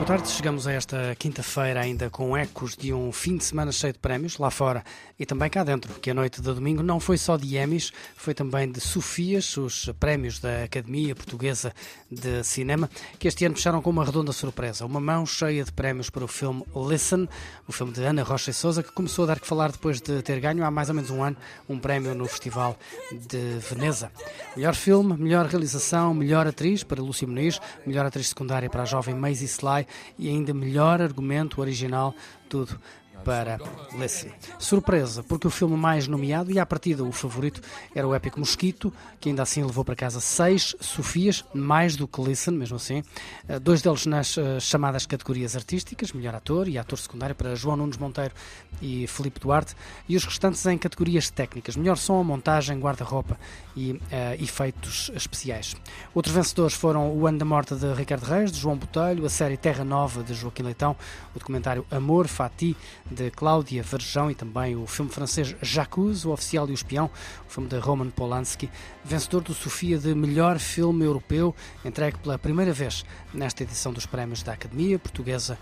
Boa tarde, chegamos a esta quinta-feira ainda com ecos de um fim de semana cheio de prémios lá fora e também cá dentro, que a noite de domingo não foi só de Emmys, foi também de Sofias, os prémios da Academia Portuguesa de Cinema, que este ano fecharam com uma redonda surpresa, uma mão cheia de prémios para o filme Listen, o filme de Ana Rocha e Souza, que começou a dar que falar depois de ter ganho há mais ou menos um ano um prémio no Festival de Veneza. Melhor filme, melhor realização, melhor atriz para Lúcia Muniz, melhor atriz secundária para a jovem Maisie Sly e ainda melhor argumento original, tudo para Listen. Surpresa, porque o filme mais nomeado e à partida o favorito era o épico Mosquito, que ainda assim levou para casa seis Sofias, mais do que Listen, mesmo assim. Eh, Dois deles nas eh, chamadas categorias artísticas, melhor ator e ator secundário para João Nunes Monteiro e Filipe Duarte, e os restantes em categorias técnicas, melhor som, montagem, guarda-roupa e eh, efeitos especiais. Outros vencedores foram o Ano da Morte de Ricardo Reis, de João Botelho, a série Terra Nova de Joaquim Leitão, o documentário Amor, Fati, de Cláudia Verjão e também o filme francês Jacuzzi, o Oficial e o Espião, o filme de Roman Polanski, vencedor do Sofia de melhor filme europeu, entregue pela primeira vez nesta edição dos prémios da Academia Portuguesa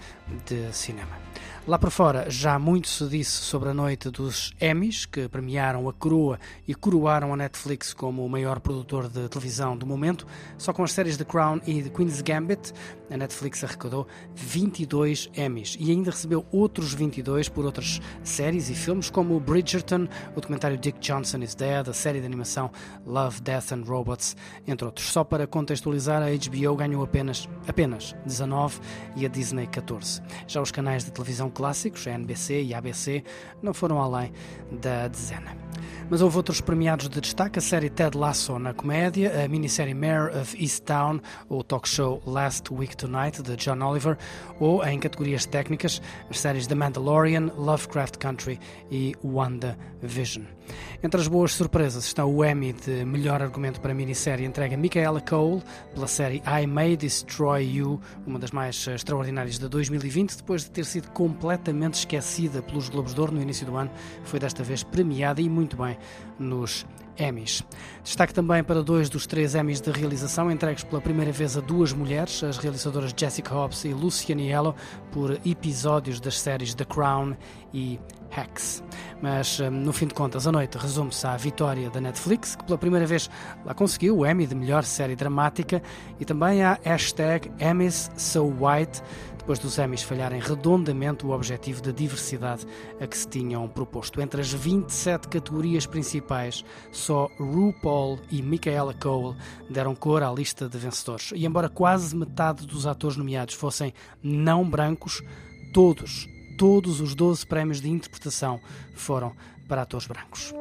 de Cinema. Lá por fora, já muito se disse sobre a noite dos Emmys, que premiaram a coroa e coroaram a Netflix como o maior produtor de televisão do momento. Só com as séries The Crown e The Queen's Gambit, a Netflix arrecadou 22 Emmys e ainda recebeu outros 22 por outras séries e filmes, como Bridgerton, o documentário Dick Johnson is Dead, a série de animação Love, Death and Robots, entre outros. Só para contextualizar, a HBO ganhou apenas, apenas 19 e a Disney 14. Já os canais de televisão clássicos, a NBC e a ABC, não foram além da dezena. Mas houve outros premiados de destaque: a série Ted Lasso na comédia, a minissérie Mayor of Easttown, o talk show Last Week Tonight de John Oliver, ou, em categorias técnicas, as séries The Mandalorian, Lovecraft Country e WandaVision. Entre as boas surpresas estão o Emmy de melhor argumento para minissérie entregue a Michaela Cole pela série I May Destroy You, uma das mais extraordinárias de 2020, depois de ter sido completamente esquecida pelos Globos de Ouro no início do ano, foi desta vez premiada e muito bem nos Emmys. Destaque também para dois dos três Emmys de realização entregues pela primeira vez a duas mulheres, as realizadoras Jessica Hobbs e Lucy Aniello, por episódios das séries The Crown e Hacks. Mas, hum, no fim de contas, a noite resume-se à vitória da Netflix, que pela primeira vez lá conseguiu o Emmy de melhor série dramática e também à hashtag Emmys So White, depois dos Emmys falharem redondamente o objetivo de diversidade a que se tinham proposto. Entre as 27 categorias principais, só RuPaul e Michaela Cole deram cor à lista de vencedores. E embora quase metade dos atores nomeados fossem não brancos, todos, todos os 12 prémios de interpretação foram para atores brancos.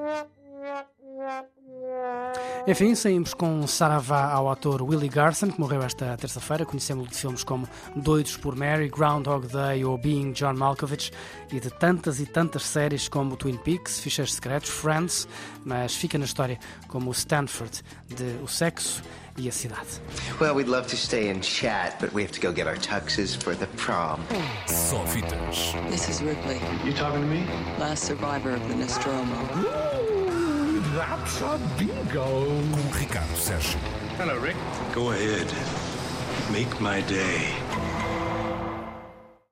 Enfim, saímos com um saravá ao ator Willie Garson, que morreu esta terça-feira. Conhecemos-lo de filmes como Doidos por Mary, Groundhog Day ou Being John Malkovich e de tantas e tantas séries como Twin Peaks, Ficheiros Secretos, Friends, mas fica na história como o Stanford de O Sexo e a Cidade. Well, we'd love to stay and chat, but we have to go get our tuxes for the prom. Só fitas. This is Ripley, You talking to me? last survivor of the Nostromo. Ooh, that's a bingo. Com Ricardo Sérgio. Hello, Rick. Go ahead. Make my day.